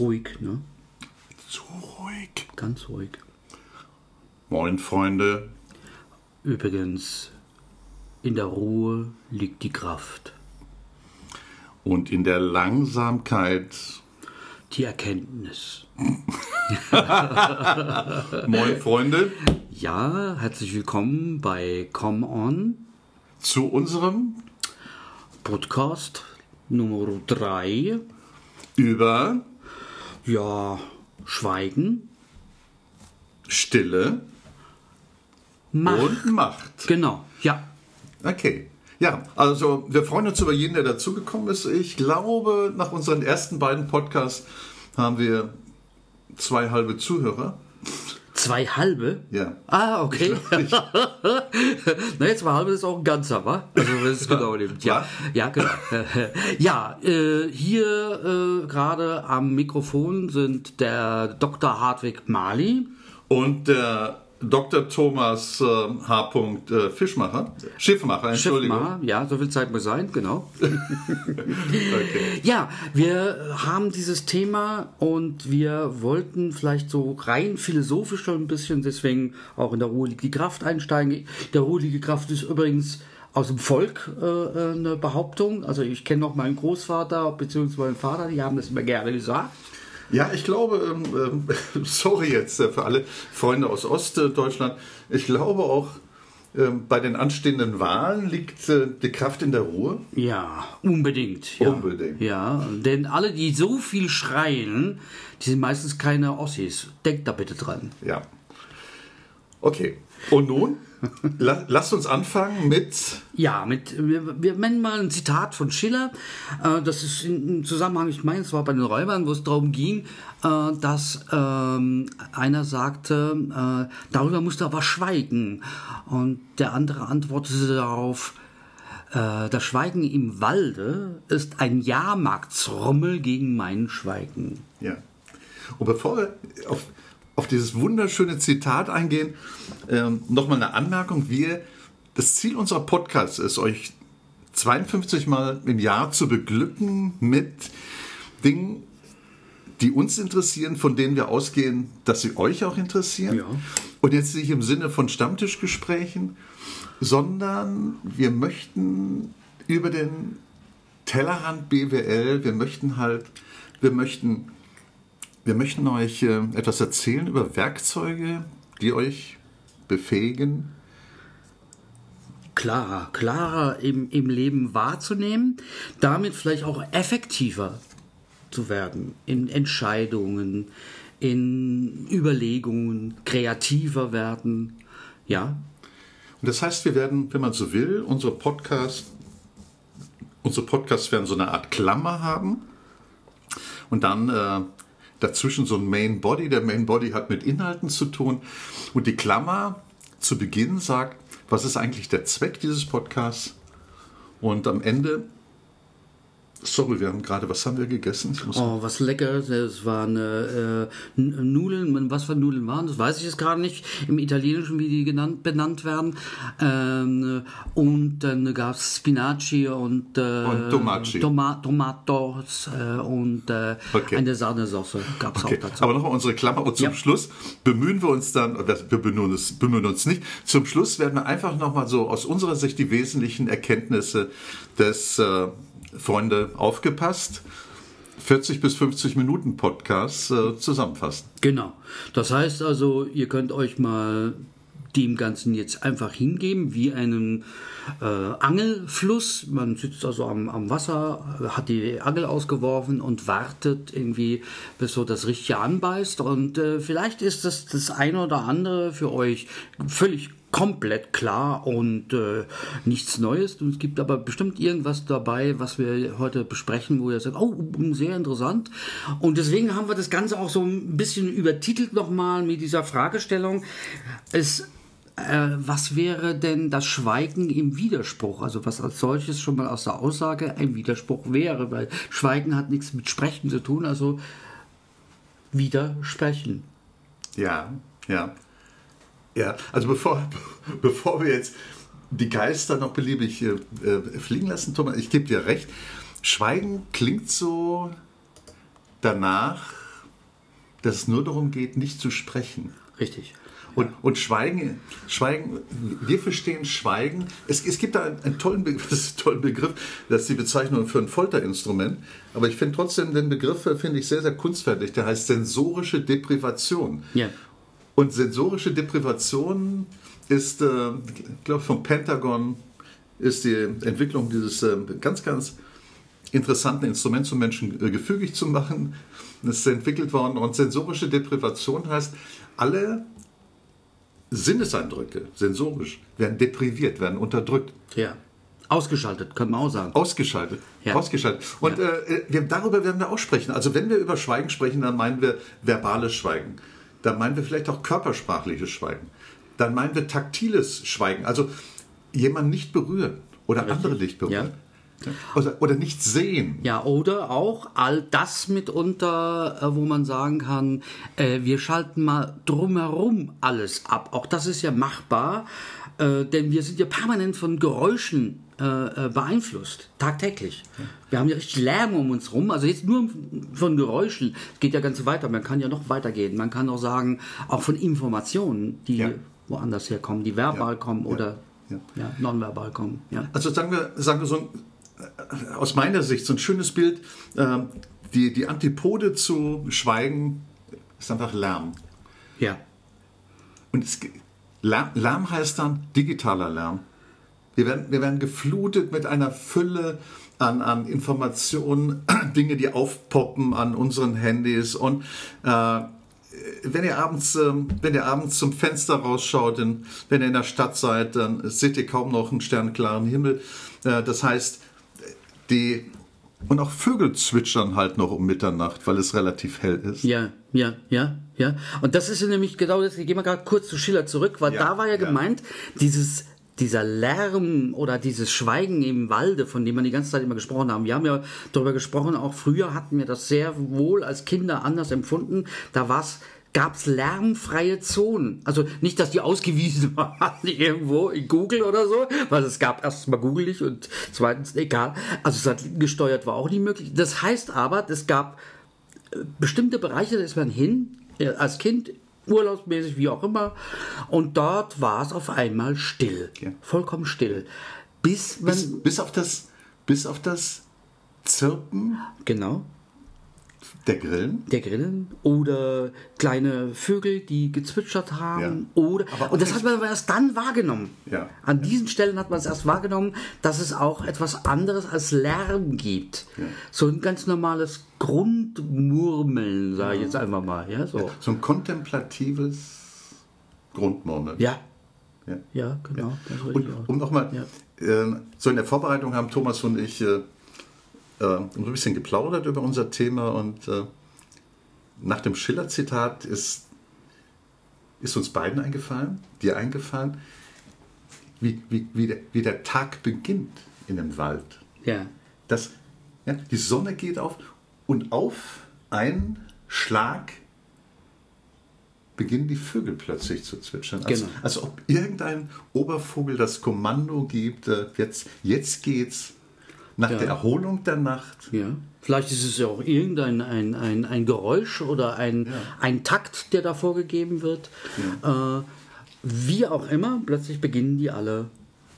ruhig, ne? Zu ruhig. Ganz ruhig. Moin, Freunde. Übrigens, in der Ruhe liegt die Kraft. Und in der Langsamkeit. Die Erkenntnis. Moin, Freunde. Ja, herzlich willkommen bei Come On Zu unserem Podcast Nummer 3. über Ja, Schweigen, Stille Macht. und Macht. Genau, ja. Okay. Ja, also wir freuen uns über jeden, der dazugekommen ist. Ich glaube, nach unseren ersten beiden Podcasts haben wir zwei halbe Zuhörer. Zwei halbe? Ja. Ah, okay. Na, jetzt zwei halbe ist auch ein ganzer, wa? Also, wenn es genau nimmt. Ja, ja, genau. Ja, äh, hier äh, gerade am Mikrofon sind der Dr. Hartwig Mali. Und der Dr. Thomas äh, H. Äh, Fischmacher, Schiffmacher, Entschuldigung. Schiffmacher, ja, so viel Zeit muss sein, genau. Okay. Ja, wir haben dieses Thema und wir wollten vielleicht so rein philosophisch schon ein bisschen, deswegen auch in der Ruhe liegt die Kraft einsteigen. Der Ruhe liegt die Kraft ist übrigens aus dem Volk äh, äh, eine Behauptung. Also ich kenne noch meinen Großvater bzw. meinen Vater, die haben das immer gerne gesagt. Ja, ich glaube, ähm, ähm, sorry jetzt äh, für alle Freunde aus Ostdeutschland, ich glaube auch, ähm, bei den anstehenden Wahlen liegt äh, die Kraft in der Ruhe. Ja, unbedingt. Ja. Unbedingt. Ja, denn alle, die so viel schreien, die sind meistens keine Ossis. Denkt da bitte dran. Ja. Okay. Und nun? La lasst uns anfangen mit. Ja, mit, wir, wir nennen mal ein Zitat von Schiller. Äh, das ist im Zusammenhang, ich meine, es war bei den Räubern, wo es darum ging, äh, dass ähm, einer sagte, äh, darüber musst du aber schweigen. Und der andere antwortete darauf, das Schweigen im Walde ist ein Jahrmarktsrummel gegen mein Schweigen. Ja. Und bevor wir auf, auf dieses wunderschöne Zitat eingehen, ähm, nochmal eine Anmerkung. Wir, das Ziel unserer Podcasts ist, euch 52 Mal im Jahr zu beglücken mit Dingen, die uns interessieren, von denen wir ausgehen, dass sie euch auch interessieren. Ja. Und jetzt nicht im Sinne von Stammtischgesprächen, sondern wir möchten über den Tellerrand BWL, wir möchten halt, wir möchten, wir möchten euch äh, etwas erzählen über Werkzeuge, die euch befähigen, klarer, klarer im, im Leben wahrzunehmen, damit vielleicht auch effektiver zu werden in Entscheidungen, in Überlegungen, kreativer werden. Ja, Und das heißt, wir werden, wenn man so will, unsere Podcasts, unsere Podcasts werden so eine Art Klammer haben und dann äh, dazwischen so ein Main Body. Der Main Body hat mit Inhalten zu tun und die Klammer zu Beginn sagt, was ist eigentlich der Zweck dieses Podcasts? Und am Ende, sorry, wir haben gerade, was haben wir gegessen? Oh, was lecker. Das waren äh, Nudeln. Was für Nudeln waren das? Weiß ich jetzt gerade nicht. Im Italienischen, wie die genannt, benannt werden. Ähm, und dann gab es Spinaci und, äh, Und. Toma Tomatos äh, und äh, Okay. eine Sahnesoße gab es Okay, auch dazu. aber nochmal unsere Klammer und zum Ja. Schluss bemühen wir uns dann, wir bemühen uns, bemühen uns nicht, zum Schluss werden wir einfach nochmal so aus unserer Sicht die wesentlichen Erkenntnisse des, äh, Freunde, aufgepasst, 40 bis 50 Minuten Podcasts äh, zusammenfassen. Genau. Das heißt also, ihr könnt euch mal dem Ganzen jetzt einfach hingeben, wie einen äh, Angelfluss. Man sitzt also am, am Wasser, hat die Angel ausgeworfen und wartet irgendwie, bis so das Richtige anbeißt. Und äh, vielleicht ist das das eine oder andere für euch völlig komplett klar und äh, nichts Neues. Und es gibt aber bestimmt irgendwas dabei, was wir heute besprechen, wo ihr sagt, oh, sehr interessant. Und deswegen haben wir das Ganze auch so ein bisschen übertitelt nochmal mit dieser Fragestellung. Es äh, was wäre denn das Schweigen im Widerspruch? Also was als solches schon mal aus der Aussage ein Widerspruch wäre, weil Schweigen hat nichts mit Sprechen zu tun, also widersprechen. Ja, ja. Ja, also bevor, bevor wir jetzt die Geister noch beliebig äh, fliegen lassen, Thomas, ich gebe dir recht. Schweigen klingt so danach, dass es nur darum geht, nicht zu sprechen. Richtig. Und, und Schweigen, Schweigen, wir verstehen Schweigen. Es, es gibt da einen, einen tollen, Begriff, das ist ein toller Begriff, das ist die Bezeichnung für ein Folterinstrument. Aber ich finde trotzdem den Begriff, äh, finde ich sehr, sehr kunstfertig. Der heißt sensorische Deprivation. Ja. Und sensorische Deprivation ist, äh, ich glaube, vom Pentagon ist die Entwicklung dieses äh, ganz, ganz interessanten Instruments, um Menschen äh, gefügig zu machen. Das ist entwickelt worden. Und sensorische Deprivation heißt, alle Sinneseindrücke, sensorisch, werden depriviert, werden unterdrückt. Ja. Ausgeschaltet, könnte man auch sagen. Ausgeschaltet. Ja. Ausgeschaltet. Und Ja. äh, wir, darüber werden wir auch sprechen. Also wenn wir über Schweigen sprechen, dann meinen wir verbales Schweigen. Dann meinen wir vielleicht auch körpersprachliches Schweigen. Dann meinen wir taktiles Schweigen. Also jemanden nicht berühren oder andere nicht berühren. Oder, oder nicht sehen. Ja, oder auch all das mitunter, äh, wo man sagen kann, äh, wir schalten mal drumherum alles ab. Auch das ist ja machbar, äh, denn wir sind ja permanent von Geräuschen äh, äh, beeinflusst, tagtäglich. Wir haben ja richtig Lärm um uns rum, also jetzt nur von Geräuschen, es geht ja ganz weiter, man kann ja noch weitergehen. Man kann auch sagen, auch von Informationen, die Ja. woanders herkommen, die verbal Ja. kommen oder Ja. nonverbal kommen. Ja. Also sagen wir, sagen wir so ein, äh, aus meiner Sicht so ein schönes Bild. äh, Die, die Antipode zu Schweigen ist einfach Lärm. ja. Und es, Lärm, Lärm heißt dann digitaler Lärm. Wir werden, wir werden geflutet mit einer Fülle an, an Informationen, Dinge, die aufpoppen an unseren Handys. Und äh, wenn, ihr abends, ähm, wenn ihr abends zum Fenster rausschaut, in, wenn ihr in der Stadt seid, dann seht ihr kaum noch einen sternklaren Himmel. Äh, das heißt, die. Und auch Vögel zwitschern halt noch um Mitternacht, weil es relativ hell ist. Ja, ja, ja, ja. Und das ist ja nämlich genau das, ich gehe mal gerade kurz zu Schiller zurück, weil Ja, da war ja, ja. gemeint, dieses, dieser Lärm oder dieses Schweigen im Walde, von dem wir die ganze Zeit immer gesprochen haben. Wir haben ja darüber gesprochen, auch früher hatten wir das sehr wohl als Kinder anders empfunden. Da war's gab es lärmfreie Zonen. Also nicht, dass die ausgewiesen waren irgendwo in Google oder so, weil es gab erstens mal Google und zweitens egal. Also satellitengesteuert war auch nicht möglich. Das heißt aber, es gab bestimmte Bereiche, da ist man hin, äh, als Kind, urlaubsmäßig, wie auch immer, und dort war es auf einmal still. Ja. Vollkommen still. Bis. Bis, bis, auf das, bis auf das Zirpen genau. Der Grillen. Der Grillen oder kleine Vögel, die gezwitschert haben. Ja. Oder, Aber und das hat man aber erst dann wahrgenommen. Ja. An diesen Stellen hat man es erst wahrgenommen, dass es auch etwas anderes als Lärm gibt. So ein ganz normales Grundmurmeln, sage ich jetzt einfach mal. Ja, so. So ein kontemplatives Grundmurmeln. Ja, Ja. ja, genau. Und um nochmal, äh, so in der Vorbereitung haben Thomas und ich äh, äh, ein bisschen geplaudert über unser Thema und äh, nach dem Schiller-Zitat ist, ist uns beiden eingefallen, dir eingefallen, wie, wie, wie, der, wie der Tag beginnt in dem Wald. Ja, Das, ja, die Sonne geht auf und auf einen Schlag beginnen die Vögel plötzlich zu zwitschern. Als, Genau. als ob irgendein Obervogel das Kommando gibt, äh, jetzt, jetzt geht's nach Ja. der Erholung der Nacht. ja. Vielleicht ist es ja auch irgendein ein, ein, ein Geräusch oder ein, ein Takt, der da vorgegeben wird. Äh, wie auch immer, plötzlich beginnen die alle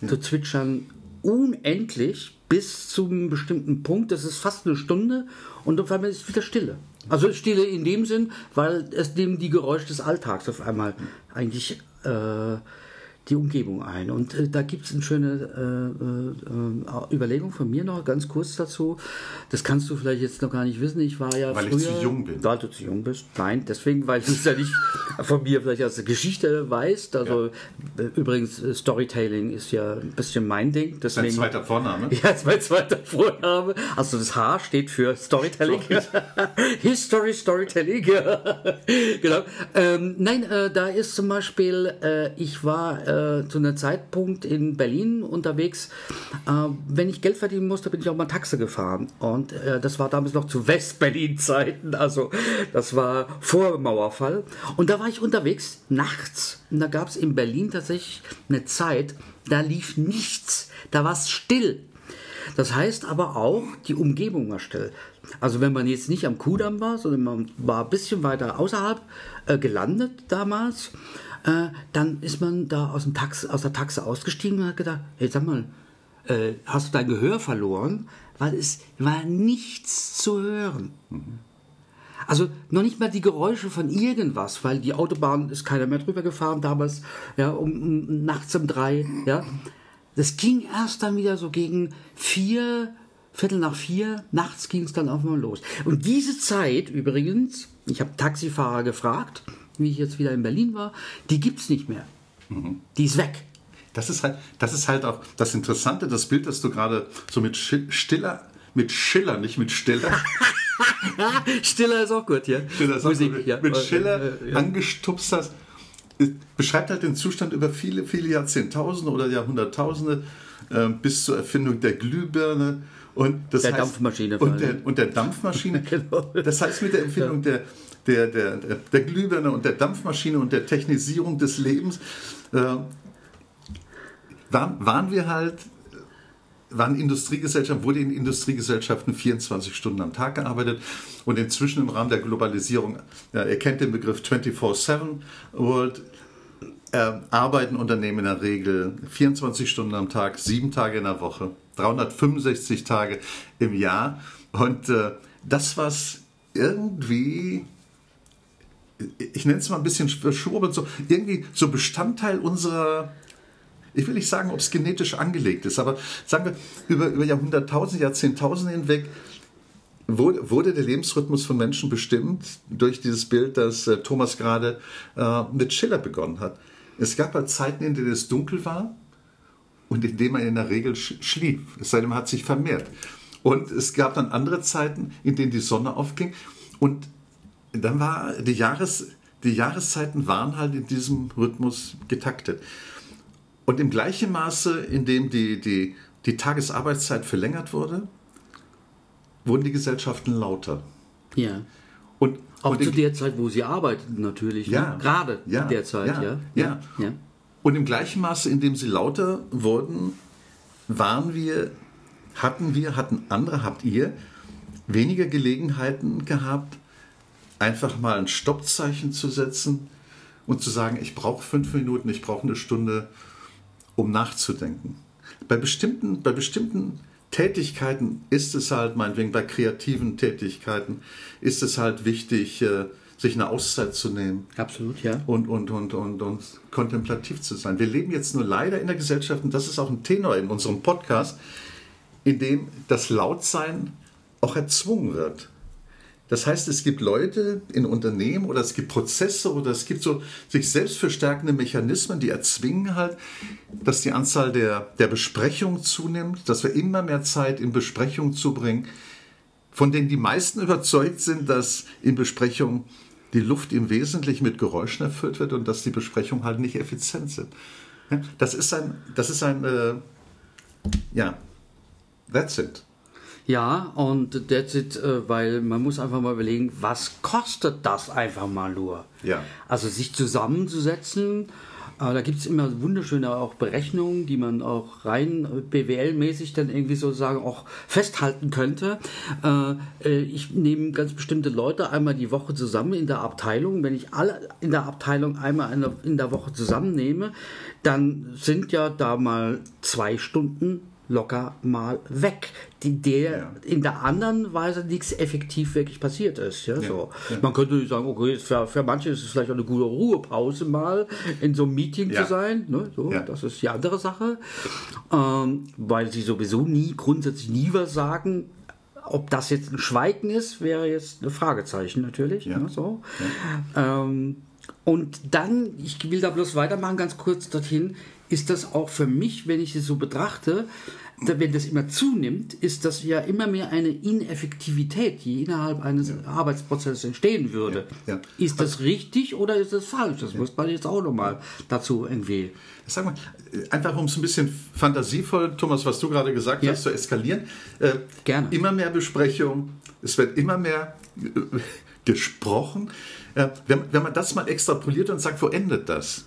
zu zwitschern unendlich bis zu einem bestimmten Punkt. Das ist fast eine Stunde und auf einmal ist wieder Stille. Also Stille in dem Sinn, weil es dem die Geräusche des Alltags auf einmal eigentlich äh, die Umgebung ein. Und äh, da gibt es eine schöne äh, äh, Überlegung von mir noch, ganz kurz dazu. Das kannst du vielleicht jetzt noch gar nicht wissen. Ich war ja Weil ich früher... zu jung bin. Weil du zu jung bist. Nein, deswegen, weil du es ja nicht von mir vielleicht als Geschichte weißt. Also äh, übrigens, äh, Storytelling ist ja ein bisschen mein Ding. Deswegen, zweiter Vorname. ja, ist mein zweiter Vorname. Also das H steht für Storytelling. History Storytelling. genau. Ähm, nein, äh, da ist zum Beispiel, äh, ich war äh, zu einem Zeitpunkt in Berlin unterwegs. Äh, wenn ich Geld verdienen musste, bin ich auch mal Taxi gefahren. Und äh, das war damals noch zu West-Berlin-Zeiten. Also das war vor Mauerfall. Und da war ich unterwegs nachts. Und da gab es in Berlin tatsächlich eine Zeit, da lief nichts. Da war es still. Das heißt aber auch die Umgebung war still. Also wenn man jetzt nicht am Kudamm war, sondern man war ein bisschen weiter außerhalb äh, gelandet damals, äh, dann ist man da aus, dem Tax, aus der Taxe ausgestiegen und hat gedacht, hey, sag mal, äh, hast du dein Gehör verloren? Weil es war nichts zu hören. Also noch nicht mal die Geräusche von irgendwas, weil die Autobahn ist keiner mehr drüber gefahren damals, ja, um, um nachts um drei, ja. Das ging erst dann wieder so gegen vier, Viertel nach vier, nachts ging es dann auch mal los. Und diese Zeit übrigens, ich habe Taxifahrer gefragt, wie ich jetzt wieder in Berlin war, die gibt es nicht mehr. Die ist weg. Das ist halt, das ist halt auch das Interessante, das Bild, das du gerade so mit Stiller, mit Schiller, nicht mit Stiller. Stiller ist auch gut, ja. Stiller ist Musik, auch gut. Ja. Mit Schiller äh, äh, ja. angestupst hast, beschreibt halt den Zustand über viele, viele Jahrzehntausende oder Jahrhunderttausende äh, bis zur Erfindung der Glühbirne und der heißt, Dampfmaschine. Und der, und der Dampfmaschine. genau. Das heißt, mit der Erfindung ja. der, der, der, der Glühbirne und der Dampfmaschine und der Technisierung des Lebens äh, waren, waren wir halt waren Industriegesellschaften, wurde in Industriegesellschaften 24 Stunden am Tag gearbeitet und inzwischen im Rahmen der Globalisierung, ja, ihr kennt den Begriff 24-7 World, äh, arbeiten Unternehmen in der Regel 24 Stunden am Tag, sieben Tage in der Woche, 365 Tage im Jahr. Und äh, das, was irgendwie ich nenne es mal ein bisschen verschwurbelt, so irgendwie so Bestandteil unserer ich will nicht sagen, ob es genetisch angelegt ist, aber sagen wir, über, über Jahrhunderttausende, Jahrzehntausende hinweg wurde, der Lebensrhythmus von Menschen bestimmt durch dieses Bild, das äh, Thomas gerade äh, mit Schiller begonnen hat. Es gab halt Zeiten, in denen es dunkel war und in denen man in der Regel schlief. Es sei denn, man hat sich vermehrt. Und es gab dann andere Zeiten, in denen die Sonne aufging. Und dann war die, Jahres, die Jahreszeiten waren halt in diesem Rhythmus getaktet. Und im gleichen Maße, in dem die, die, die Tagesarbeitszeit verlängert wurde, wurden die Gesellschaften lauter. Ja. Und, auch und zu in, der Zeit, wo sie arbeiteten, natürlich. Ja. Ne? Gerade ja, in der Zeit, ja, ja. Ja. ja. Und im gleichen Maße, in dem sie lauter wurden, waren wir, hatten wir, hatten andere, habt ihr weniger Gelegenheiten gehabt, einfach mal ein Stoppzeichen zu setzen und zu sagen, ich brauche fünf Minuten, ich brauche eine Stunde, um nachzudenken. Bei bestimmten, bei bestimmten Tätigkeiten ist es halt, meinetwegen bei kreativen Tätigkeiten, ist es halt wichtig, äh, sich eine Auszeit zu nehmen. Absolut, ja. Und, und, und, und, und kontemplativ zu sein. Wir leben jetzt nur leider in der Gesellschaft, und das ist auch ein Tenor in unserem Podcast, in dem das Lautsein auch erzwungen wird. Das heißt, es gibt Leute in Unternehmen oder es gibt Prozesse oder es gibt so sich selbst verstärkende Mechanismen, die erzwingen halt, dass die Anzahl der, der Besprechungen zunimmt, dass wir immer mehr Zeit in Besprechungen zubringen, von denen die meisten überzeugt sind, dass in Besprechungen die Luft im Wesentlichen mit Geräuschen erfüllt wird und dass die Besprechungen halt nicht effizient sind. Das ist ein, das ist ein, äh, ja, that's it. Ja, und that's it, äh, weil man muss einfach mal überlegen, was kostet das einfach mal nur? Ja. Also sich zusammenzusetzen, äh, da gibt es immer wunderschöne auch Berechnungen, die man auch rein BWL-mäßig dann irgendwie sozusagen auch festhalten könnte. Äh, ich nehme ganz bestimmte Leute einmal die Woche zusammen in der Abteilung. Wenn ich alle in der Abteilung einmal in der Woche zusammennehme, dann sind ja da mal zwei Stunden locker mal weg, die der ja. in der anderen Weise nichts effektiv wirklich passiert ist. Ja, ja. So. Man könnte sagen, okay, für, für manche ist es vielleicht auch eine gute Ruhepause mal in so einem Meeting zu sein. Ne? So, Das ist die andere Sache, ähm, weil sie sowieso nie, grundsätzlich nie was sagen. Ob das jetzt ein Schweigen ist, wäre jetzt ein Fragezeichen natürlich. Ne? So. Ähm, und dann, ich will da bloß weitermachen, ganz kurz dorthin, ist das auch für mich, wenn ich es so betrachte, wenn das immer zunimmt, ist das ja immer mehr eine Ineffektivität, die innerhalb eines ja. Arbeitsprozesses entstehen würde. Ja, ja. Ist das richtig oder ist das falsch? Das muss man jetzt auch nochmal dazu irgendwie. Sag mal, einfach um es ein bisschen fantasievoll, Thomas, was du gerade gesagt hast, zu eskalieren. Äh, Gerne. Immer mehr Besprechung, es wird immer mehr äh, gesprochen. Äh, wenn, wenn man das mal extrapoliert und sagt, wo endet das?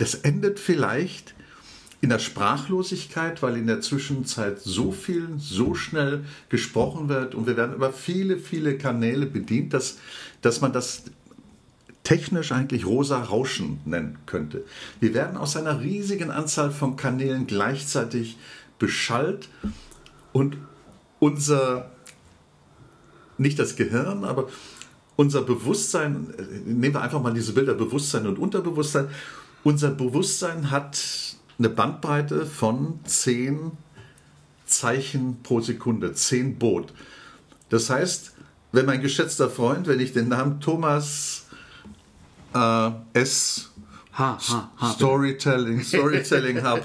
Das endet vielleicht in der Sprachlosigkeit, weil in der Zwischenzeit so viel, so schnell gesprochen wird und wir werden über viele, viele Kanäle bedient, dass, dass man das technisch eigentlich rosa Rauschen nennen könnte. Wir werden aus einer riesigen Anzahl von Kanälen gleichzeitig beschallt und unser, nicht das Gehirn, aber unser Bewusstsein, nehmen wir einfach mal diese Bilder Bewusstsein und Unterbewusstsein, unser Bewusstsein hat eine Bandbreite von 10 Zeichen pro Sekunde, 10 Boot. Das heißt, wenn mein geschätzter Freund, wenn ich den Namen Thomas äh, S. Ha, ha, ha. Storytelling, Storytelling, H.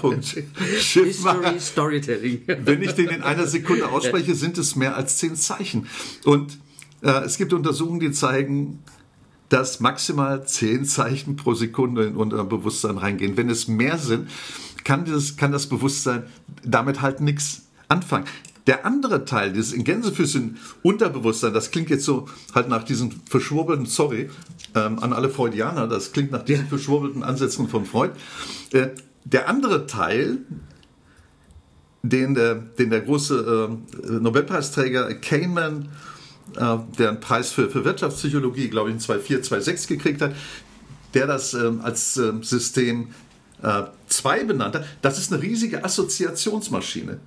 History Storytelling. Wenn ich den in einer Sekunde ausspreche, sind es mehr als zehn Zeichen. Und äh, es gibt Untersuchungen, die zeigen, dass maximal zehn Zeichen pro Sekunde in unser Bewusstsein reingehen. Wenn es mehr sind, kann das, kann das Bewusstsein damit halt nichts anfangen. Der andere Teil, dieses in Gänsefüßchen Unterbewusstsein, das klingt jetzt so halt nach diesen verschwurbelten, sorry, ähm, an alle Freudianer, das klingt nach diesen verschwurbelten Ansätzen von Freud. Äh, der andere Teil, den der, den der große äh, Nobelpreisträger Kahneman, äh, der einen Preis für, für Wirtschaftspsychologie, glaube ich, in 2004, 2006 gekriegt hat, der das ähm, als ähm, System 2 benannt hat, das ist eine riesige Assoziationsmaschine.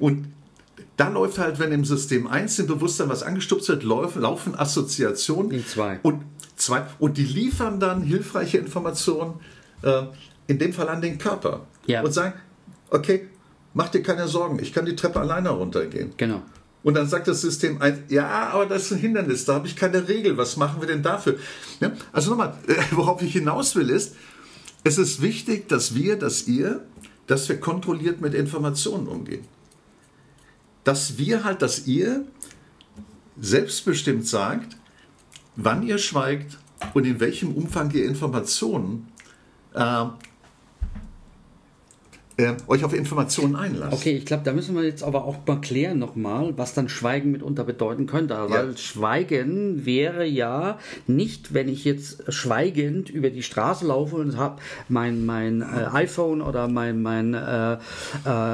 Und da läuft halt, wenn im System 1 im Bewusstsein was angestupst wird, laufen, laufen Assoziationen. In zwei. Und, zwei. und die liefern dann hilfreiche Informationen, äh, in dem Fall an den Körper. Ja. Und sagen, okay, mach dir keine Sorgen, ich kann die Treppe alleine runtergehen. Genau. Und dann sagt das System 1, ja, aber das ist ein Hindernis, da habe ich keine Regel, was machen wir denn dafür? Ja, also nochmal, worauf ich hinaus will ist, es ist wichtig, dass wir, dass ihr, dass wir kontrolliert mit Informationen umgehen dass wir halt, dass ihr selbstbestimmt sagt, wann ihr schweigt und in welchem Umfang ihr Informationen äh, äh, euch auf Informationen einlasst. Okay, ich glaube, da müssen wir jetzt aber auch mal klären nochmal, was dann Schweigen mitunter bedeuten könnte. Ja. Weil Schweigen wäre ja nicht, wenn ich jetzt schweigend über die Straße laufe und habe mein, mein äh, iPhone oder mein, mein äh, äh,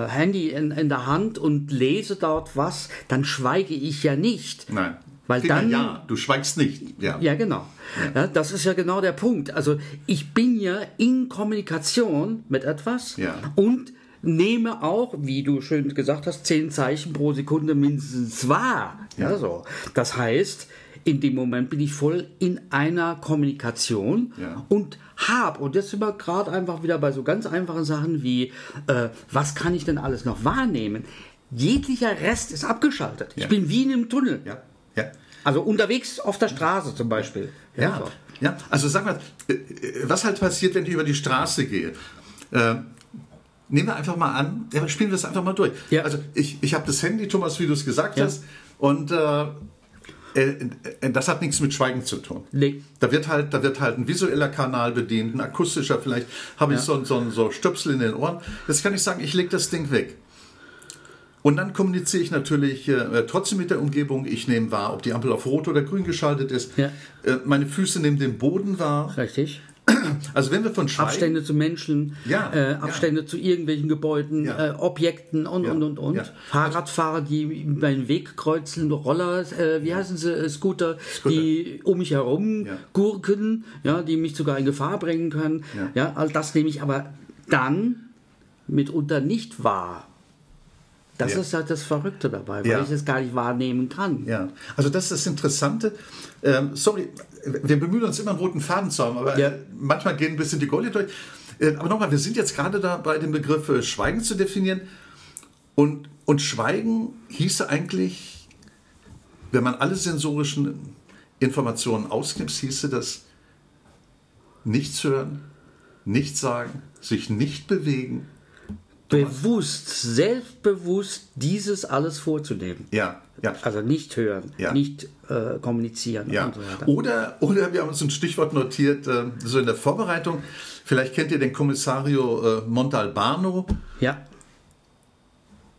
Handy in, in der Hand und lese dort was, dann schweige ich ja nicht. Nein. Weil dann, ja, du schweigst nicht. Ja, ja genau. Ja. ja. das ist ja genau der Punkt. Also ich bin ja in Kommunikation mit etwas ja. und nehme auch, wie du schön gesagt hast, zehn Zeichen pro Sekunde mindestens wahr. Ja. so. Das heißt, in dem Moment bin ich voll in einer Kommunikation ja. und habe, und jetzt sind wir gerade einfach wieder bei so ganz einfachen Sachen wie, äh, was kann ich denn alles noch wahrnehmen? Jeglicher Rest ist abgeschaltet. Ja. Ich bin wie in einem Tunnel. Ja. Ja. Also unterwegs auf der Straße zum Beispiel. Ja, ja. also sag mal, äh, was halt passiert, wenn ich über die Straße gehe? Äh, nehmen wir einfach mal an, ja, spielen wir es einfach mal durch. Ja. Also ich, ich habe das Handy, Thomas, wie du es gesagt Ja. hast, und äh, äh, äh, das hat nichts mit Schweigen zu tun. Nee. Da wird halt, da wird halt ein visueller Kanal bedient, ein akustischer, vielleicht habe ich Ja. so, so, so Stöpsel in den Ohren. Jetzt kann ich sagen, ich lege das Ding weg. Und dann kommuniziere ich natürlich äh, trotzdem mit der Umgebung. Ich nehme wahr, ob die Ampel auf Rot oder Grün geschaltet ist. Ja. Äh, meine Füße nehmen den Boden wahr. Richtig. Also wenn wir von Schweigen... Abstände zu Menschen, Ja, äh, ja. Abstände zu irgendwelchen Gebäuden, Ja. äh, Objekten und, Ja, und, und, und. ja. Fahrradfahrer, die meinen Weg kreuzen, Roller, äh, wie heißen sie, äh, Scooter, Scooter. die um mich herum Ja. gurken, ja, die mich sogar in Gefahr bringen können. Ja. Ja, all das nehme ich aber dann mitunter nicht wahr. Das Ja. ist halt das Verrückte dabei, weil Ja. ich es gar nicht wahrnehmen kann. Ja, also das ist das Interessante. Ähm, sorry, wir bemühen uns immer einen roten Faden zu haben, aber Ja. äh, manchmal gehen ein bisschen die Goldie durch. Äh, aber nochmal, wir sind jetzt gerade dabei, den Begriff äh, Schweigen zu definieren. Und, und Schweigen hieße eigentlich, wenn man alle sensorischen Informationen ausknipst, hieße das nichts hören, nichts sagen, sich nicht bewegen. Bewusst, selbstbewusst dieses alles vorzunehmen. Ja, ja. Also nicht hören, Ja. nicht äh, kommunizieren Ja. und so weiter. Oder, oder wir haben uns ein Stichwort notiert, äh, so in der Vorbereitung. Vielleicht kennt ihr den Kommissario äh, Montalbano, Ja,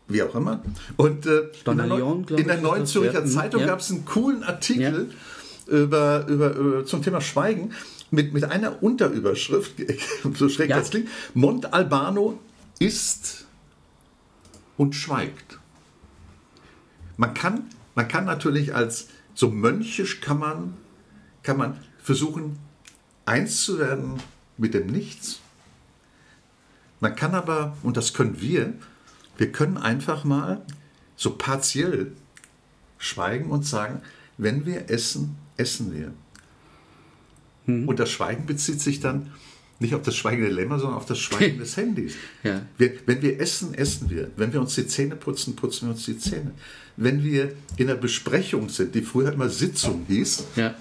wie auch immer. Und äh, in, der glaub in der Neuen Zürcher. Zeitung gab es einen coolen Artikel über, über, über, zum Thema Schweigen mit, mit einer Unterüberschrift, so schräg das klingt, Montalbano isst und schweigt. Man kann, man kann natürlich als so mönchisch kann man, kann man versuchen, eins zu werden mit dem Nichts. Man kann aber, und das können wir, wir können einfach mal so partiell schweigen und sagen, wenn wir essen, essen wir. Mhm. Und das Schweigen bezieht sich dann nicht auf das Schweigen der Lämmer, sondern auf das Schweigen des Handys. Ja. Wir, wenn wir essen, essen wir. Wenn wir uns die Zähne putzen, putzen wir uns die Zähne. Wenn wir in einer Besprechung sind, die früher immer Sitzung hieß, ja.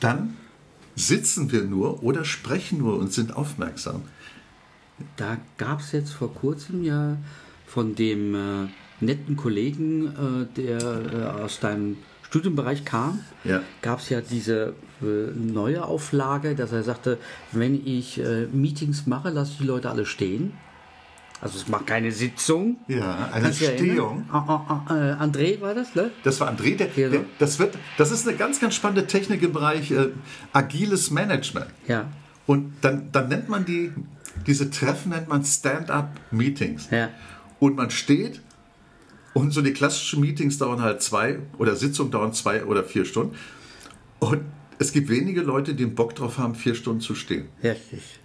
dann sitzen wir nur oder sprechen nur und sind aufmerksam. Da gab es jetzt vor kurzem ja von dem äh, netten Kollegen, äh, der äh, aus deinem Studienbereich kam, ja. gab es ja diese äh, neue Auflage, dass er sagte, wenn ich äh, Meetings mache, lasse ich die Leute alle stehen. Also es macht keine Sitzung. Ja, eine Stehung. Ah, ah, ah, äh, André war das, ne? Das war André. Der, der, das, wird, das ist eine ganz, ganz spannende Technik im Bereich äh, agiles Management. Ja. Und dann, dann nennt man die, diese Treffen nennt man Stand-up-Meetings. Ja. Und man steht und so die klassischen Meetings dauern halt zwei oder Sitzungen dauern zwei oder vier Stunden. Und es gibt wenige Leute, die einen Bock drauf haben, vier Stunden zu stehen. Richtig.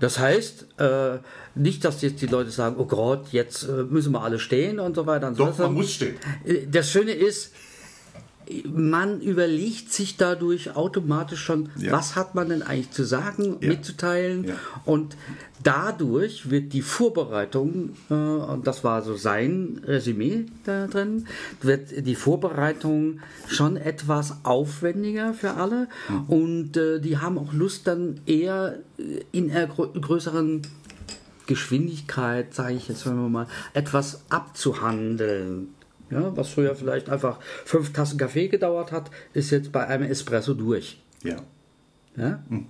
Das heißt, äh, nicht, dass jetzt die Leute sagen, oh Gott, jetzt äh, müssen wir alle stehen und so weiter. Und so Doch, man muss stehen. Äh, das Schöne ist, man überlegt sich dadurch automatisch schon, ja. was hat man denn eigentlich zu sagen, ja. mitzuteilen. Ja. Und dadurch wird die Vorbereitung, äh, und das war so sein Resümee da drin, wird die Vorbereitung schon etwas aufwendiger für alle. Mhm. Und äh, die haben auch Lust dann eher in einer größeren Geschwindigkeit, sage ich jetzt mal, etwas abzuhandeln. Ja, was früher vielleicht einfach fünf Tassen Kaffee gedauert hat, ist jetzt bei einem Espresso durch. Ja. ja? Hm.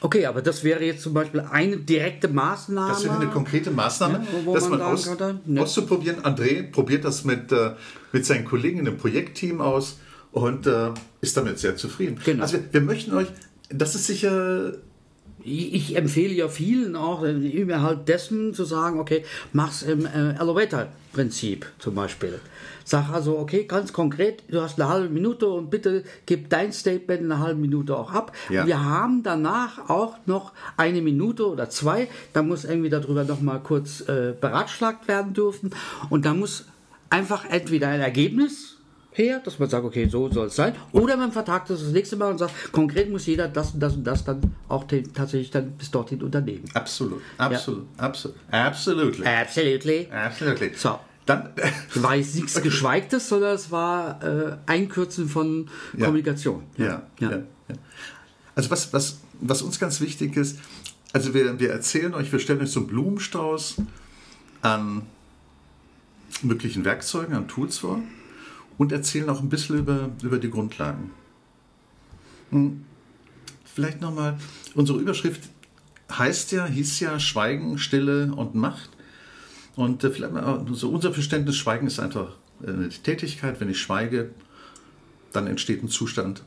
Okay, aber das wäre jetzt zum Beispiel eine direkte Maßnahme. Das wäre eine konkrete Maßnahme, ja, dass man, man aus, ja. auszuprobieren. André probiert das mit, äh, mit seinen Kollegen in einem Projektteam aus und äh, ist damit sehr zufrieden. Genau. Also wir, wir möchten euch, das ist sicher ich empfehle ja vielen auch innerhalb dessen zu sagen, okay, mach's im äh, Elevator-Prinzip zum Beispiel. Sag also, okay, ganz konkret, du hast eine halbe Minute und bitte gib dein Statement in einer halben Minute auch ab. Ja. Wir haben danach auch noch eine Minute oder zwei, da muss irgendwie darüber nochmal kurz äh, beratschlagt werden dürfen und da muss einfach entweder ein Ergebnis her, dass man sagt, okay, so soll es sein. Oder man vertagt das das nächste Mal und sagt, konkret muss jeder das und das und das dann auch tatsächlich dann bis dorthin unternehmen. Absolut, absolut, ja. absolut, absolutely. Absolutely. Absolutely. So. Dann war jetzt nichts Geschweigtes, sondern es war äh, Einkürzen von ja. Kommunikation. Ja. Ja. ja. Also was, was, was uns ganz wichtig ist, also wir, wir erzählen euch, wir stellen euch so einen Blumenstrauß an möglichen Werkzeugen, an Tools vor und erzählen auch ein bisschen über, über die Grundlagen. Hm. Vielleicht nochmal, unsere Überschrift heißt ja, hieß ja Schweigen, Stille und Macht. Und äh, vielleicht mal, so unser Verständnis, Schweigen ist einfach eine Tätigkeit. Wenn ich schweige, dann entsteht ein Zustand,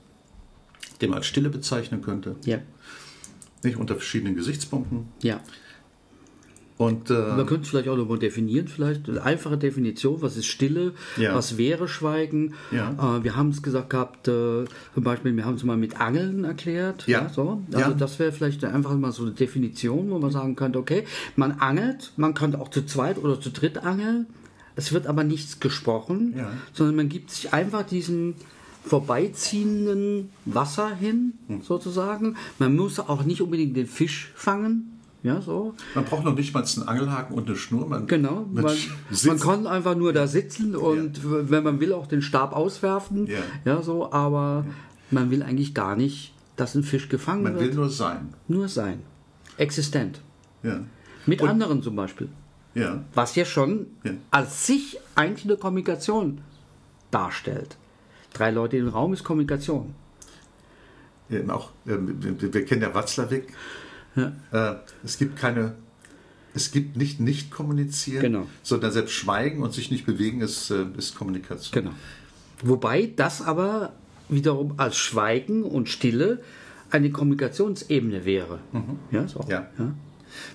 den man als Stille bezeichnen könnte. Ja. Nicht unter verschiedenen Gesichtspunkten. Ja. Und, äh, Man könnte es vielleicht auch nochmal definieren, vielleicht eine einfache Definition, was ist Stille, ja. was wäre Schweigen. Ja. Äh, wir haben es gesagt gehabt, äh, zum Beispiel, wir haben es mal mit Angeln erklärt. Ja. ja so. Also das wäre vielleicht einfach mal so eine Definition, wo man sagen könnte, okay, man angelt, man kann auch zu zweit oder zu dritt angeln. Es wird aber nichts gesprochen, sondern man gibt sich einfach diesen vorbeiziehenden Wasser hin, hm. sozusagen. Man muss auch nicht unbedingt den Fisch fangen, ja, so. Man braucht noch nicht mal einen Angelhaken und eine Schnur. Man genau, man, man, kann einfach nur da sitzen und ja. wenn man will auch den Stab auswerfen. Ja, ja so, aber ja. man will eigentlich gar nicht, dass ein Fisch gefangen man wird. Man will nur sein. Nur sein. Existent. Ja. Mit und, anderen zum Beispiel. Ja. Was ja schon als sich eigentlich eine Kommunikation darstellt. Drei Leute im Raum ist Kommunikation. Ja, auch, äh, wir kennen ja Watzlawick. Ja. Äh, es gibt keine, es gibt nicht nicht kommunizieren, genau. sondern selbst schweigen und sich nicht bewegen ist, äh, ist Kommunikation. Genau. Wobei das aber wiederum als Schweigen und Stille eine Kommunikationsebene wäre. Mhm. Ja, so. ja. ja.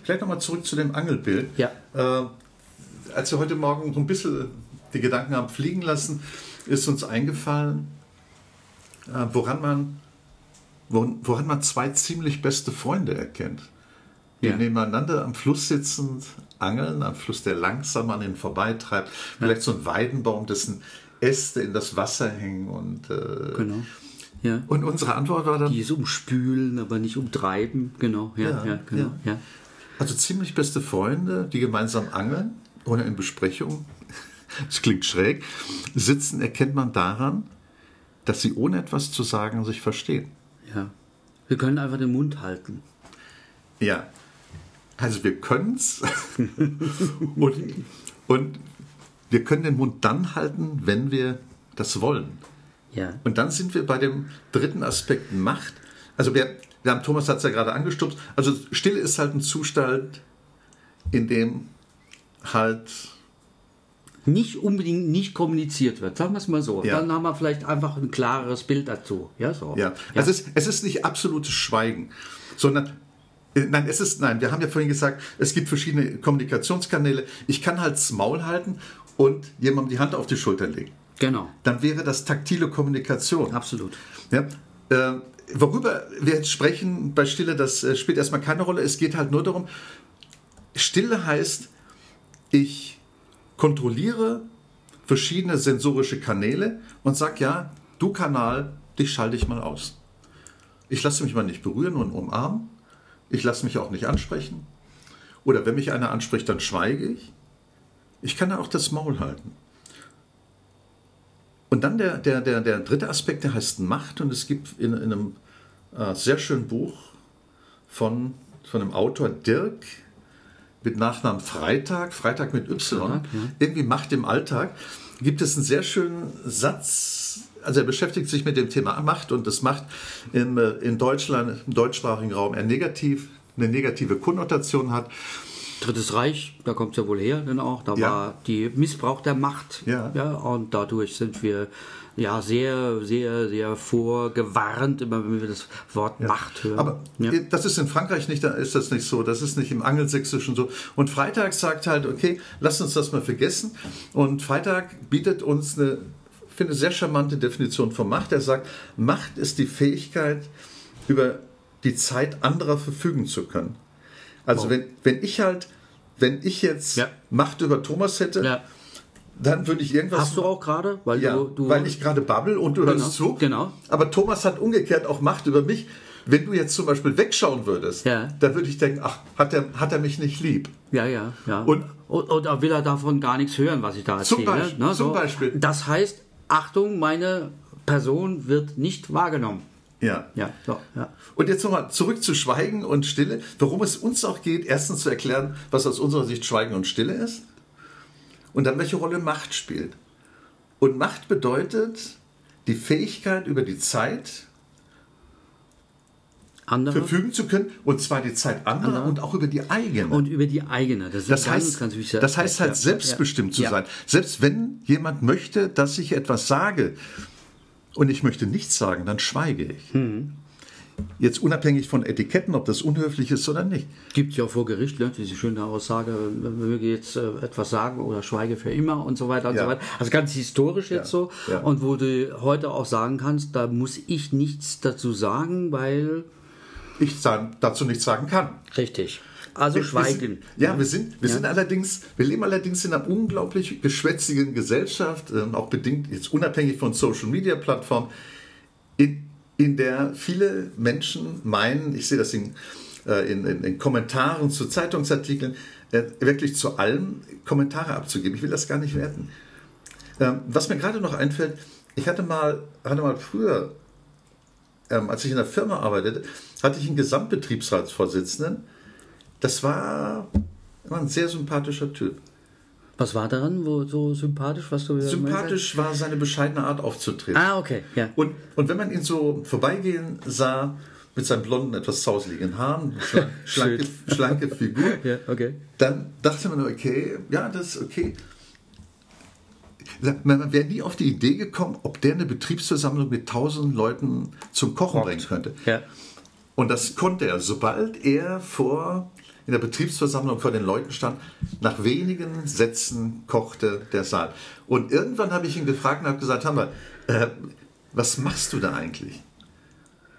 Vielleicht nochmal zurück zu dem Angelbild. Ja. Äh, als wir heute Morgen so ein bisschen die Gedanken haben fliegen lassen, ist uns eingefallen, äh, woran, man, woran, man zwei ziemlich beste Freunde erkennt. Die Ja. nebeneinander am Fluss sitzend angeln, am Fluss, der langsam an ihnen vorbeitreibt. Vielleicht so ein Weidenbaum, dessen Äste in das Wasser hängen. Und, äh, Genau. Ja. und unsere Antwort war dann, Die es umspülen, aber nicht umtreiben. Genau, ja, Ja, ja, genau. Ja. Also ziemlich beste Freunde, die gemeinsam angeln oder in Besprechung, das klingt schräg, sitzen, erkennt man daran, dass sie ohne etwas zu sagen sich verstehen. Ja. Wir können einfach den Mund halten. Ja, also wir können es und, und wir können den Mund dann halten, wenn wir das wollen. Ja. Und dann sind wir bei dem dritten Aspekt Macht. Also wir, wir haben, Thomas hat es ja gerade angestupst, also Stille ist halt ein Zustand, in dem halt Nicht unbedingt nicht kommuniziert wird, sagen wir es mal so. Ja. Dann haben wir vielleicht einfach ein klareres Bild dazu. Ja, so. Ja, Es, ist, es ist nicht absolutes Schweigen, sondern äh, nein, es ist nein. Wir haben ja vorhin gesagt, es gibt verschiedene Kommunikationskanäle. Ich kann halt das Maul halten und jemandem die Hand auf die Schulter legen. Genau, Dann wäre das taktile Kommunikation. absolut. Ja, äh, worüber wir jetzt sprechen bei Stille, das äh, spielt erstmal keine Rolle. Es geht halt nur darum, Stille heißt, ich kontrolliere verschiedene sensorische Kanäle und sage, ja, du Kanal, dich schalte ich mal aus. Ich lasse mich mal nicht berühren und umarmen. Ich lasse mich auch nicht ansprechen. Oder wenn mich einer anspricht, dann schweige ich. Ich kann ja auch das Maul halten. Und dann der, der, der, der dritte Aspekt, der heißt Macht. Und es gibt in, in einem äh, sehr schönen Buch von, von einem Autor Dirk mit Nachnamen Freitag, Freitag mit Y, irgendwie Macht im Alltag, gibt es einen sehr schönen Satz. Also er beschäftigt sich mit dem Thema Macht und das Macht im, äh, in Deutschland, im deutschsprachigen Raum eher negativ, eine negative Konnotation hat. Drittes Reich, da kommt es ja wohl her, dann auch. Da Ja. war die Missbrauch der Macht. Ja. und dadurch sind wir ja sehr, sehr, sehr vorgewarnt, immer wenn wir das Wort Macht hören. Aber ja. das ist in Frankreich nicht, da ist das nicht so. Das ist nicht im Angelsächsischen so. Und Freitag sagt halt, okay, lass uns das mal vergessen. Und Freitag bietet uns eine, ich finde, sehr charmante Definition von Macht. Er sagt, Macht ist die Fähigkeit, über die Zeit anderer verfügen zu können. Also Wow. wenn, wenn ich halt, wenn ich jetzt Ja. Macht über Thomas hätte, ja. dann würde ich irgendwas Hast du auch gerade? Weil ja, du, du weil ich gerade babbel und du Genau, hörst zu. genau. Aber Thomas hat umgekehrt auch Macht über mich. Wenn du jetzt zum Beispiel wegschauen würdest, Ja. dann würde ich denken, ach, hat er, hat er mich nicht lieb? Ja, ja, ja. Und- Und, oder will er davon gar nichts hören, was ich da Zum erzähle? Beispiel, ne, zum Beispiel. Das heißt, Achtung, meine Person wird nicht wahrgenommen. Ja. Ja, so, ja. Und jetzt nochmal zurück zu Schweigen und Stille. Worum es uns auch geht, erstens zu erklären, was aus unserer Sicht Schweigen und Stille ist. Und dann, welche Rolle Macht spielt. Und Macht bedeutet die Fähigkeit, über die Zeit Andere verfügen zu können. Und zwar die Zeit anderer und auch über die eigene. und über die eigene. Das, Das ganz, heißt, ganz wichtig. das heißt halt selbstbestimmt ja, zu sein. Selbst wenn jemand möchte, dass ich etwas sage und ich möchte nichts sagen, dann schweige ich. Hm. Jetzt unabhängig von Etiketten, ob das unhöflich ist oder nicht. Gibt ja auch vor Gericht ne, diese schöne Aussage, möge jetzt äh, etwas sagen oder schweige für immer und so weiter und Ja. so weiter. Also ganz historisch jetzt so. ja. Und wo du heute auch sagen kannst, da muss ich nichts dazu sagen, weil. Ich dazu nichts sagen kann. Richtig. Also Wir- wir schweigen. Sind, ja, wir sind, wir sind allerdings, wir leben allerdings in einer unglaublich geschwätzigen Gesellschaft, äh, auch bedingt jetzt unabhängig von Social Media Plattformen, in, in der viele Menschen meinen, ich sehe das in, äh, in, in, in Kommentaren zu Zeitungsartikeln, äh, wirklich zu allem Kommentare abzugeben. Ich will das gar nicht werten. Ähm, was mir gerade noch einfällt, ich hatte mal, hatte mal früher, ähm, als ich in der Firma arbeitete, hatte ich einen Gesamtbetriebsratsvorsitzenden. Das war, war ein sehr sympathischer Typ. Was war daran, wo so sympathisch, was du Sympathisch war seine bescheidene Art aufzutreten. Ah, okay, ja. Und, und wenn man ihn so vorbeigehen sah, mit seinen blonden, etwas zauseligen Haaren, schla- schlanke, schlanke Figur, Ja, okay. dann dachte man, okay, ja, das ist okay. Man wäre nie auf die Idee gekommen, ob der eine Betriebsversammlung mit tausend Leuten zum Kochen bringen könnte. Ja. Und das konnte er, sobald er vor in der Betriebsversammlung vor den Leuten stand. Nach wenigen Sätzen kochte der Saal. Und irgendwann habe ich ihn gefragt und habe gesagt, Hammer, äh, was machst du da eigentlich?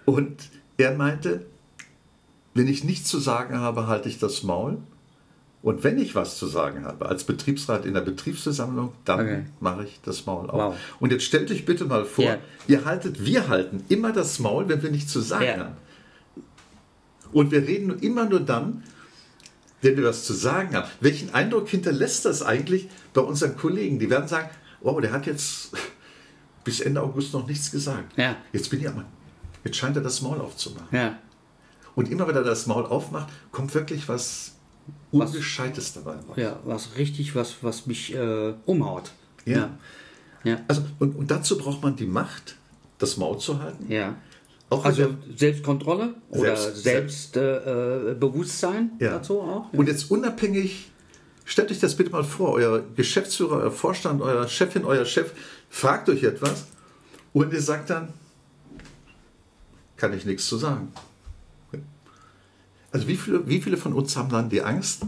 Und er meinte, wenn ich nichts zu sagen habe, halte ich das Maul. Und wenn ich was zu sagen habe, als Betriebsrat in der Betriebsversammlung, dann okay. mache ich das Maul auf. Wow. Und jetzt stellt euch bitte mal vor, yeah. ihr haltet, wir halten immer das Maul, wenn wir nichts zu sagen yeah. haben. Und wir reden immer nur dann, wenn wir was zu sagen haben. Welchen Eindruck hinterlässt das eigentlich bei unseren Kollegen? Die werden sagen, wow, der hat jetzt bis Ende August noch nichts gesagt. Ja. Jetzt bin ich aber, jetzt scheint er das Maul aufzumachen. Ja. Und immer wenn er das Maul aufmacht, kommt wirklich was Ungescheites dabei raus. Ja, was richtig, was, was mich äh, umhaut. Ja. ja. ja. Also, und, und dazu braucht man die Macht, das Maul zu halten. Ja. Auch also Selbstkontrolle oder Selbstbewusstsein Selbst, äh, ja. dazu auch. Ja. Und jetzt unabhängig, stellt euch das bitte mal vor, euer Geschäftsführer, euer Vorstand, euer Chefin, euer Chef fragt euch etwas und ihr sagt dann, kann ich nichts zu sagen. Also wie viele, wie viele von uns haben dann die Angst,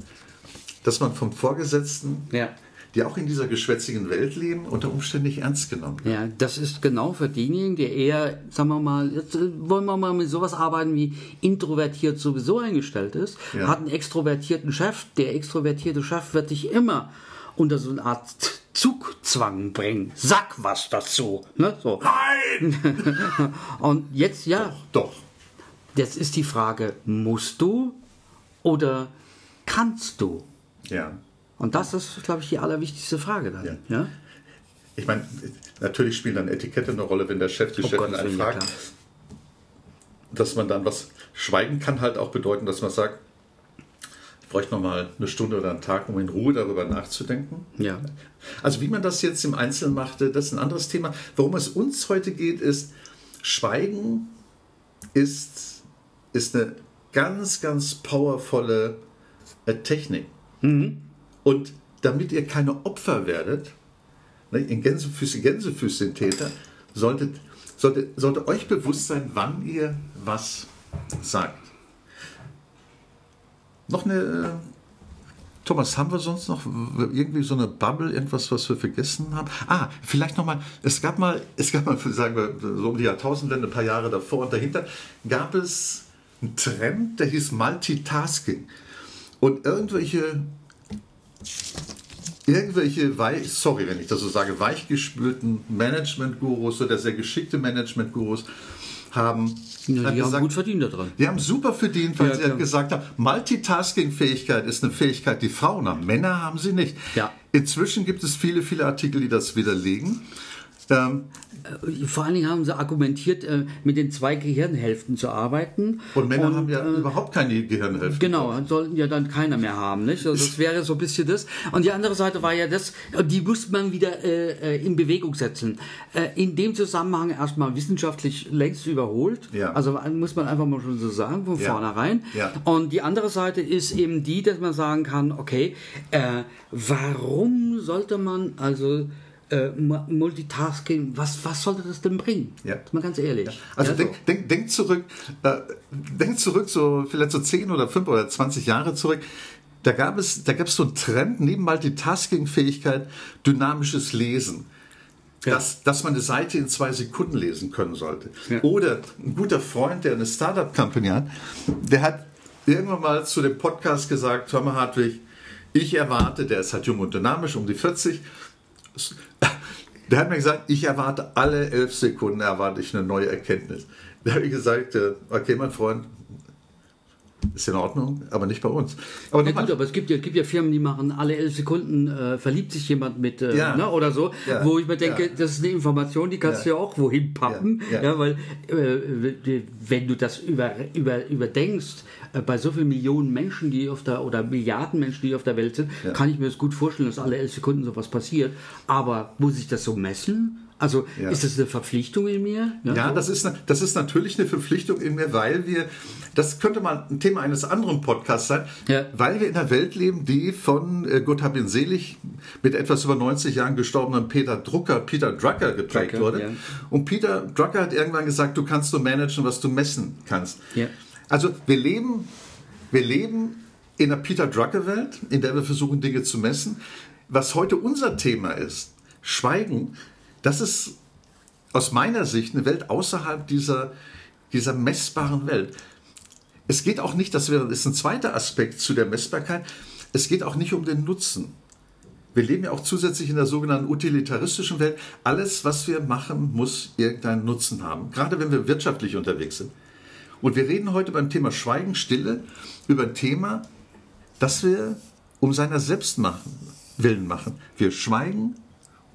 dass man vom Vorgesetzten, ja. Die auch in dieser geschwätzigen Welt leben, unter Umständen nicht ernst genommen wird? Ja, das ist genau für diejenigen, die eher, sagen wir mal, jetzt äh, wollen wir mal mit sowas arbeiten, wie introvertiert sowieso eingestellt ist, ja. hat einen extrovertierten Chef. Der extrovertierte Chef wird dich immer unter so eine Art Zugzwang bringen. Sag was dazu. Ne? So. Nein! Und jetzt ja. Doch, doch. Jetzt ist die Frage, musst du oder kannst du? Ja. Und das ist, glaube ich, die allerwichtigste Frage dann. Ja. ja? Ich meine, natürlich spielt dann Etikette eine Rolle, wenn der Chef die oh Chefin einen fragt. dass man dann was schweigen kann, halt auch bedeuten, dass man sagt, ich bräuchte noch mal eine Stunde oder einen Tag, um in Ruhe darüber nachzudenken. Ja. Also wie man das jetzt im Einzelnen machte, das ist ein anderes Thema. Worum es uns heute geht, ist, Schweigen ist ist eine ganz, ganz powervolle äh, Technik. Mhm. Und damit ihr keine Opfer werdet, ne, in Gänsefüße, Gänsefüße sind Täter, solltet, sollte, sollte euch bewusst sein, wann ihr was sagt. Noch eine, äh, Thomas, haben wir sonst noch irgendwie so eine Bubble, irgendwas, was wir vergessen haben? Ah, vielleicht nochmal, es gab mal, es gab mal, sagen wir, so um die Jahrtausendwende, ein paar Jahre davor und dahinter, gab es ein Trend, der hieß Multitasking. Und irgendwelche, irgendwelche, weich, sorry, wenn ich das so sage, weichgespülten Management-Gurus oder sehr geschickte Management-Gurus haben ja, die gesagt, haben gut verdient daran. Die haben super verdient, weil ja, sie halt gesagt haben, Multitasking-Fähigkeit ist eine Fähigkeit, die Frauen haben. Männer haben sie nicht. Ja. Inzwischen gibt es viele, viele Artikel, die das widerlegen. Ähm, äh, vor allen Dingen haben sie argumentiert, äh, mit den zwei Gehirnhälften zu arbeiten. Und Männer und, haben ja äh, überhaupt keine Gehirnhälften. Genau, sollten ja dann keiner mehr haben. Nicht? Also das wäre so ein bisschen das. Und die andere Seite war ja das, die muss man wieder äh, in Bewegung setzen. Äh, in dem Zusammenhang erstmal wissenschaftlich längst überholt. Ja. Also muss man einfach mal schon so sagen, von ja. vornherein. Ja. Und die andere Seite ist eben die, dass man sagen kann, okay, äh, warum sollte man also äh, Multitasking, was, was sollte das denn bringen? Ja. Mal ganz ehrlich. Ja. Also ja, denk, so. denk, denk zurück, äh, denk zurück, so vielleicht so 10 oder 5 oder 20 Jahre zurück. Da gab es, da gab es so einen Trend neben Multitasking-Fähigkeit, dynamisches Lesen. Ja. Dass, dass man eine Seite in zwei Sekunden lesen können sollte. Oder ein guter Freund, der eine Startup-Company hat, der hat irgendwann mal zu dem Podcast gesagt, Thomas Hartwig, ich erwarte, der ist halt jung und dynamisch, um die 40, der hat mir gesagt, ich erwarte alle elf Sekunden erwarte ich eine neue Erkenntnis. Da habe ich gesagt, äh, okay, mein Freund, ist in Ordnung, aber nicht bei uns. Aber ja, gut, aber es gibt ja, gibt ja Firmen, die machen alle elf Sekunden äh, verliebt sich jemand mit äh, ja. ne, oder so, ja. wo ich mir denke, das ist eine Information, die kannst du ja auch wohin pappen, ja, weil äh, wenn du das über, über, überdenkst, äh, bei so vielen Millionen Menschen, die auf der oder Milliarden Menschen, die auf der Welt sind, kann ich mir das gut vorstellen, dass alle elf Sekunden sowas passiert. Aber muss ich das so messen? Also ja. ist das eine Verpflichtung in mir? Ja, ja das, ist, das ist natürlich eine Verpflichtung in mir, weil wir, das könnte mal ein Thema eines anderen Podcasts sein, ja. weil wir in einer Welt leben, die von, äh, Gott hab ihn selig, mit etwas über 90 Jahren gestorbenen Peter Drucker, Peter Drucker geprägt Drucker, wurde. Und Peter Drucker hat irgendwann gesagt, du kannst nur managen, was du messen kannst. Also wir leben, wir leben in der Peter Drucker-Welt, in der wir versuchen, Dinge zu messen. Was heute unser Thema ist, Schweigen, das ist aus meiner Sicht eine Welt außerhalb dieser, dieser messbaren Welt. Es geht auch nicht, das ist ein zweiter Aspekt zu der Messbarkeit, es geht auch nicht um den Nutzen. Wir leben ja auch zusätzlich in der sogenannten utilitaristischen Welt. Alles, was wir machen, muss irgendeinen Nutzen haben, gerade wenn wir wirtschaftlich unterwegs sind. Und wir reden heute beim Thema Schweigen, Stille über ein Thema, das wir um seiner selbst machen, willen machen. Wir schweigen,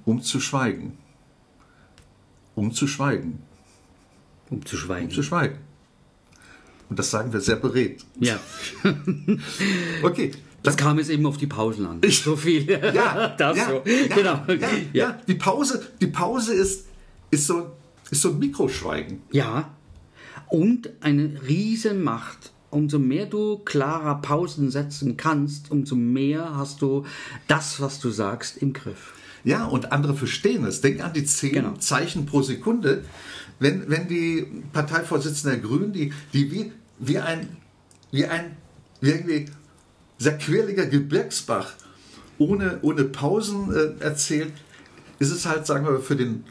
um zu schweigen. Um zu schweigen. Um zu schweigen. Um zu schweigen. Und das sagen wir sehr beredt. Ja. okay. Das kam jetzt eben auf die Pausen an. Ich, so viel. Ja, das ja, so. ja, genau. Ja, ja, Die Pause, die Pause ist, ist, so, ist so ein Mikroschweigen. Ja. Und eine riesen Macht. Umso mehr du klarer Pausen setzen kannst, umso mehr hast du das, was du sagst, im Griff. Ja, und andere verstehen es. Denk an die zehn Genau. Zeichen pro Sekunde. Wenn, wenn die Parteivorsitzende der Grünen, die, die wie, wie ein, wie ein wie irgendwie sehr quirliger Gebirgsbach ohne, ohne Pausen äh, erzählt, ist es halt, sagen wir, für den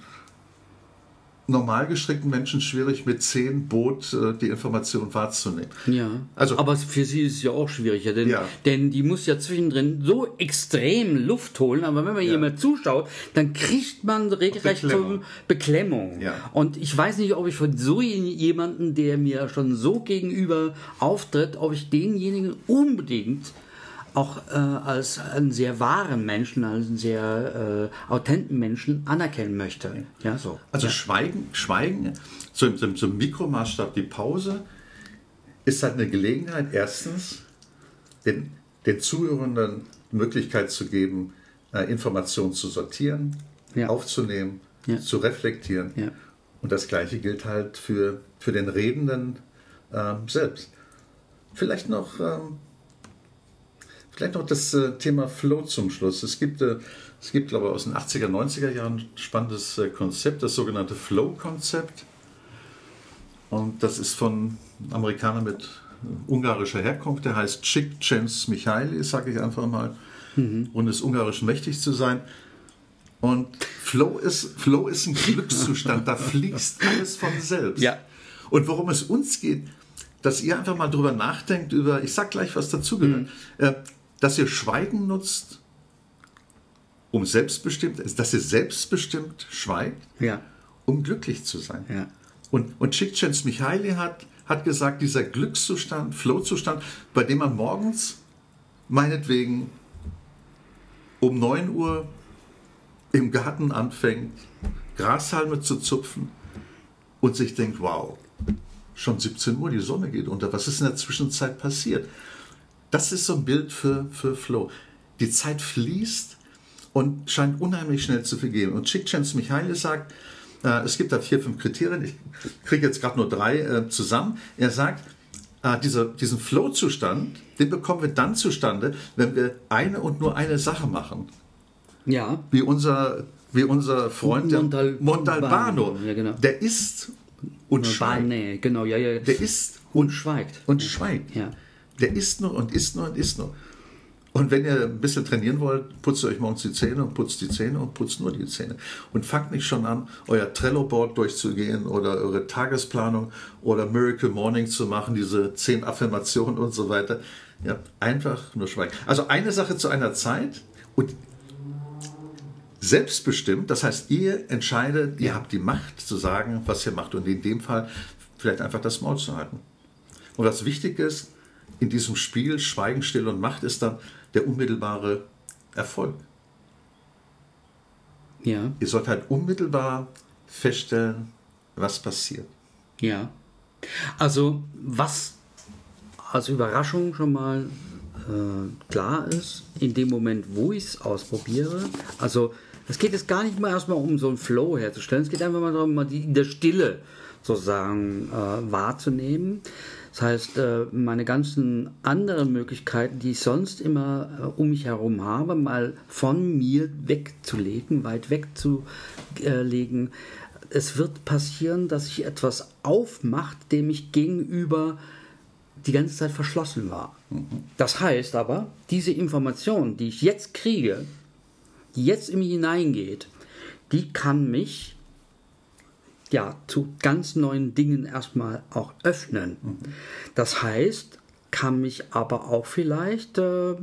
normal gestrickten Menschen schwierig, mit zehn Boot äh, die Information wahrzunehmen. Ja. Also- Aber für sie ist es ja auch schwieriger, denn, Ja. denn die muss ja zwischendrin so extrem Luft holen. Aber wenn man jemand zuschaut, dann kriegt man regelrecht Beklemmung. Beklemmung. Ja. Und ich weiß nicht, ob ich von so jemanden, der mir schon so gegenüber auftritt, ob ich denjenigen unbedingt auch äh, als einen sehr wahren Menschen, als einen sehr äh, authenten Menschen anerkennen möchte. Ja, so. Also ja. Schweigen, Schweigen, so im, so im- so im Mikromaßstab, die Pause ist halt eine Gelegenheit, erstens den, den Zuhörenden die Möglichkeit zu geben, äh, Informationen zu sortieren, Ja. aufzunehmen, Ja. zu reflektieren. Und das Gleiche gilt halt für, für den Redenden ähm, selbst. Vielleicht noch, ähm, vielleicht noch das äh, Thema Flow zum Schluss. Es gibt, äh, es gibt, glaube ich, aus den 80er, 90er Jahren ein spannendes äh, Konzept, das sogenannte Flow-Konzept. Und das ist von Amerikaner mit ungarischer Herkunft, der heißt Csikszentmihalyi, Michaili, sage ich einfach mal, und ist ungarisch mächtig zu sein. Und Flow ist, Flow ist ein Glückszustand, da fließt alles von selbst. Ja. Und worum es uns geht, dass ihr einfach mal drüber nachdenkt, über, ich sag gleich, was dazugehört, äh, dass ihr Schweigen nutzt, um selbstbestimmt, dass ihr selbstbestimmt schweigt, Ja. um glücklich zu sein. Ja. Und, und Csikszentmihalyi hat, hat gesagt, dieser Glückszustand, Flowzustand, bei dem man morgens meinetwegen um 9 Uhr im Garten anfängt, Grashalme zu zupfen und sich denkt, wow, schon 17 Uhr, die Sonne geht unter, was ist in der Zwischenzeit passiert? Das ist so ein Bild für, für Flow. Die Zeit fließt und scheint unheimlich schnell zu vergehen. Und Csikszentmihalyi sagt, äh, es gibt da vier, fünf Kriterien, ich kriege jetzt gerade nur drei äh, zusammen. Er sagt, äh, dieser, diesen Flow-Zustand, den bekommen wir dann zustande, wenn wir eine und nur eine Sache machen. Ja. Wie unser, wie unser Freund Montal- Montalbano. Ja, genau. Der isst und schweigt. Nee, genau, ja, ja. Der isst und schweigt. und schweigt. Ja. Der isst nur und isst nur und isst nur. Und wenn ihr ein bisschen trainieren wollt, putzt euch morgens die Zähne und putzt die Zähne und putzt nur die Zähne. Und fangt nicht schon an, euer Trello-Board durchzugehen oder eure Tagesplanung oder Miracle Morning zu machen, diese zehn Affirmationen und so weiter. Ja, einfach nur schweigen. Also eine Sache zu einer Zeit und selbstbestimmt, das heißt, ihr entscheidet, ihr habt die Macht zu sagen, was ihr macht und in dem Fall vielleicht einfach das Maul zu halten. Und was wichtig ist, in diesem Spiel Schweigen, Still und Macht ist dann der unmittelbare Erfolg. Ja. Ihr sollt halt unmittelbar feststellen, was passiert. Ja. Also, was als Überraschung schon mal äh, klar ist, in dem Moment, wo ich es ausprobiere, also es geht jetzt gar nicht mal erstmal um so einen Flow herzustellen, es geht einfach mal darum, mal die in der Stille sozusagen äh, wahrzunehmen. Das heißt, äh, meine ganzen anderen Möglichkeiten, die ich sonst immer äh, um mich herum habe, mal von mir wegzulegen, weit wegzulegen. Es wird passieren, dass sich etwas aufmacht, dem ich gegenüber die ganze Zeit verschlossen war. Das heißt aber, diese Information, die ich jetzt kriege, die jetzt in mich hineingeht, die kann mich ja zu ganz neuen Dingen erstmal auch öffnen. Das heißt, kann mich aber auch vielleicht äh,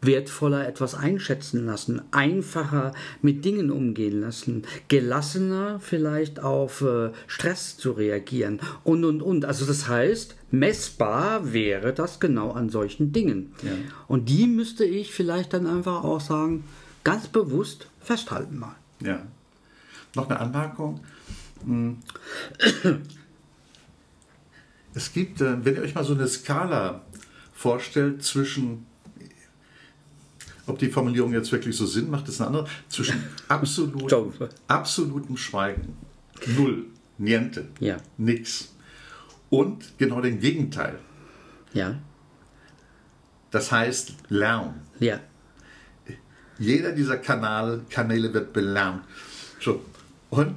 wertvoller etwas einschätzen lassen, einfacher mit Dingen umgehen lassen, gelassener vielleicht auf äh, Stress zu reagieren und und und. Also das heißt, messbar wäre das genau an solchen Dingen. Ja. Und die müsste ich vielleicht dann einfach auch sagen, ganz bewusst festhalten mal. Ja. Noch eine Anmerkung. Hm. Es gibt, äh, wenn ihr euch mal so eine Skala vorstellt zwischen, ob die Formulierung jetzt wirklich so Sinn macht, ist eine andere, zwischen absolut, absolutem Schweigen, null, niente, Ja. nix, und genau dem Gegenteil. Ja, Das heißt Lärm. ja, Jeder dieser Kanal, Kanäle wird belärmt. So. Und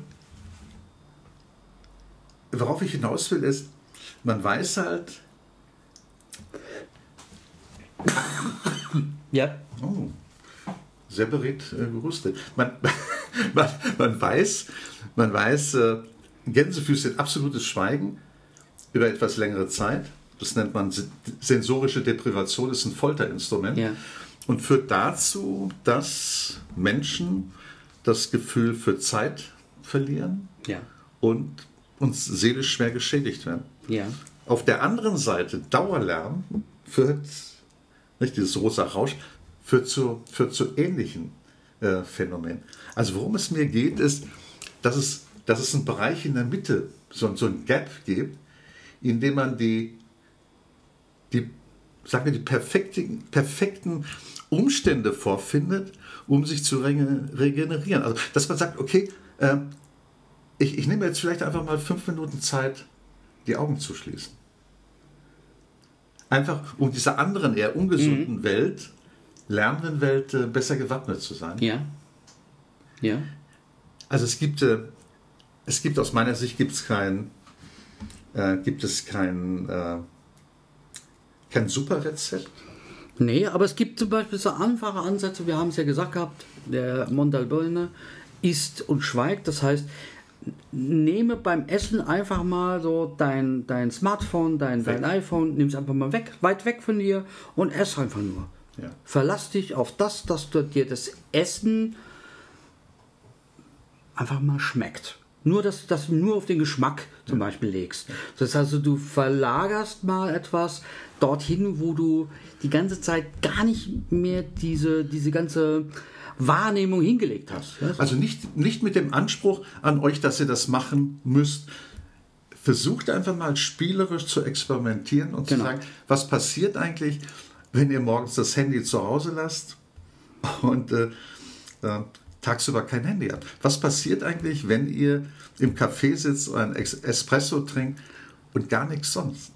worauf ich hinaus will, ist, man weiß halt, ja, oh, sehr beredt äh, gerüstet. Man, man, man weiß, man weiß, äh, Gänsefüßchen, absolutes Schweigen über etwas längere Zeit. Das nennt man se- sensorische Deprivation, das ist ein Folterinstrument. Ja. Und führt dazu, dass Menschen das Gefühl für Zeit verlieren ja, und uns seelisch schwer geschädigt werden. ja, Auf der anderen Seite, Dauerlärm führt, nicht dieses rosa Rausch, führt zu, führt zu ähnlichen äh, Phänomenen. Also worum es mir geht, ist, dass es, dass es einen Bereich in der Mitte, so, so ein Gap gibt, in dem man die, die, sagen wir, die perfekten, perfekten Umstände vorfindet, um sich zu rege- regenerieren. Also dass man sagt, okay, äh, ich, ich nehme jetzt vielleicht einfach mal fünf Minuten Zeit, die Augen zu schließen. Einfach um dieser anderen, eher ungesunden Welt, lernenden Welt äh, besser gewappnet zu sein. ja, ja, Also es gibt, äh, es gibt aus meiner Sicht gibt es kein, äh, gibt es kein, äh, kein Superrezept. Nee, aber es gibt zum Beispiel so einfache Ansätze, wir haben es ja gesagt gehabt, der Montalbane isst und schweigt, das heißt, nehme beim Essen einfach mal so dein, dein Smartphone, dein, dein iPhone, nimm es einfach mal weg, weit weg von dir und ess einfach nur. Ja. Verlass dich auf das, dass du dir das Essen einfach mal schmeckt. Nur, dass, dass du nur auf den Geschmack zum Beispiel legst. Das heißt also, du verlagerst mal etwas dorthin, wo du die ganze Zeit gar nicht mehr diese, diese ganze Wahrnehmung hingelegt hast. Also nicht, nicht mit dem Anspruch an euch, dass ihr das machen müsst. Versucht einfach mal spielerisch zu experimentieren und Genau. zu sagen, was passiert eigentlich, wenn ihr morgens das Handy zu Hause lasst und äh, äh, tagsüber kein Handy habt. Was passiert eigentlich, wenn ihr im Café sitzt ein Espresso trinkt und gar nichts sonst?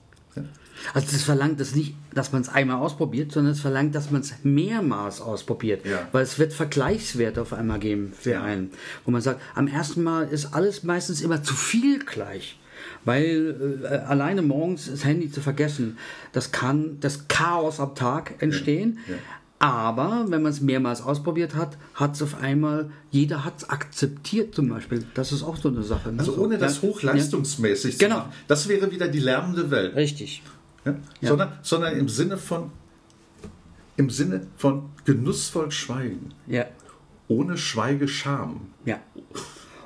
Ja? Also das verlangt das nicht, dass man es einmal ausprobiert, sondern es verlangt, dass man es mehrmals ausprobiert. Ja. Weil es wird Vergleichswerte auf einmal geben für Ja. einen. Wo man sagt, am ersten Mal ist alles meistens immer zu viel gleich. Weil äh, alleine morgens das Handy zu vergessen, das kann das Chaos am Tag entstehen. Ja. Aber wenn man es mehrmals ausprobiert hat, hat es auf einmal, jeder hat es akzeptiert zum Beispiel. Das ist auch so eine Sache. ne? Also So, ohne das ja. hochleistungsmäßig Genau. zu machen. Das wäre wieder die lärmende Welt. Ja, richtig. Ja? Sondern, sondern im Sinne von im Sinne von genussvoll schweigen, Ja. ohne Schweigescham. Ja.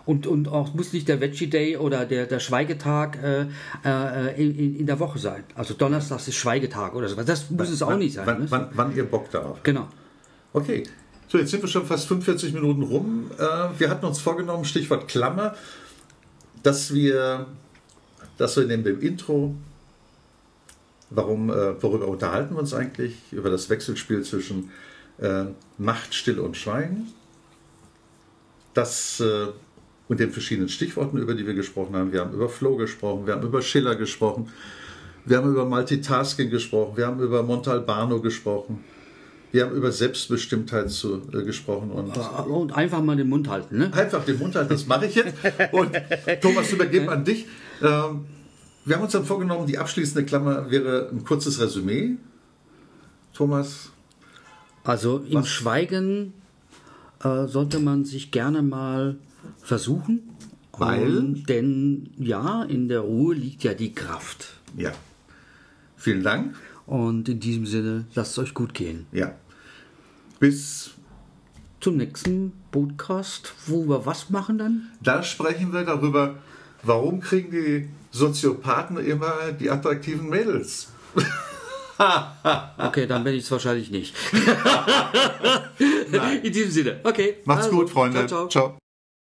Und, und auch muss nicht der Veggie Day oder der, der Schweigetag äh, äh, in, in- der Woche sein. Also Donnerstag ist Schweigetag oder sowas. Das muss es auch wann, nicht sein. Wann, ne? wann, wann ihr Bock darauf. Genau. Okay. So, jetzt sind wir schon fast 45 Minuten rum. Äh, wir hatten uns vorgenommen, Stichwort Klammer, dass wir, dass wir neben dem Intro, warum, äh, worüber unterhalten wir uns eigentlich? Über das Wechselspiel zwischen äh, Macht, Stille und Schweigen. Das äh, und den verschiedenen Stichworten, über die wir gesprochen haben. Wir haben über Flow gesprochen, wir haben über Schiller gesprochen, wir haben über Multitasking gesprochen, wir haben über Montalbano gesprochen. Wir haben über Selbstbestimmtheit zu, äh, gesprochen und Und einfach mal den Mund halten. Ne? einfach den Mund halten, das mache ich jetzt. Und Thomas, übergebe an dich. Ähm, wir haben uns dann vorgenommen, die abschließende Klammer wäre ein kurzes Resümee. Thomas, Also im Schweigen äh, sollte man sich gerne mal versuchen. Weil? Ähm, denn ja, in der Ruhe liegt ja die Kraft. ja. Vielen Dank. Und in diesem Sinne, lasst es euch gut gehen. Ja. Bis Zum nächsten Podcast, wo wir was machen dann? da sprechen wir darüber, warum kriegen die Soziopathen immer die attraktiven Mädels? Okay, dann bin ich es wahrscheinlich nicht. in diesem Sinne. Okay. Macht's also, gut, Freunde. Ciao, ciao. ciao.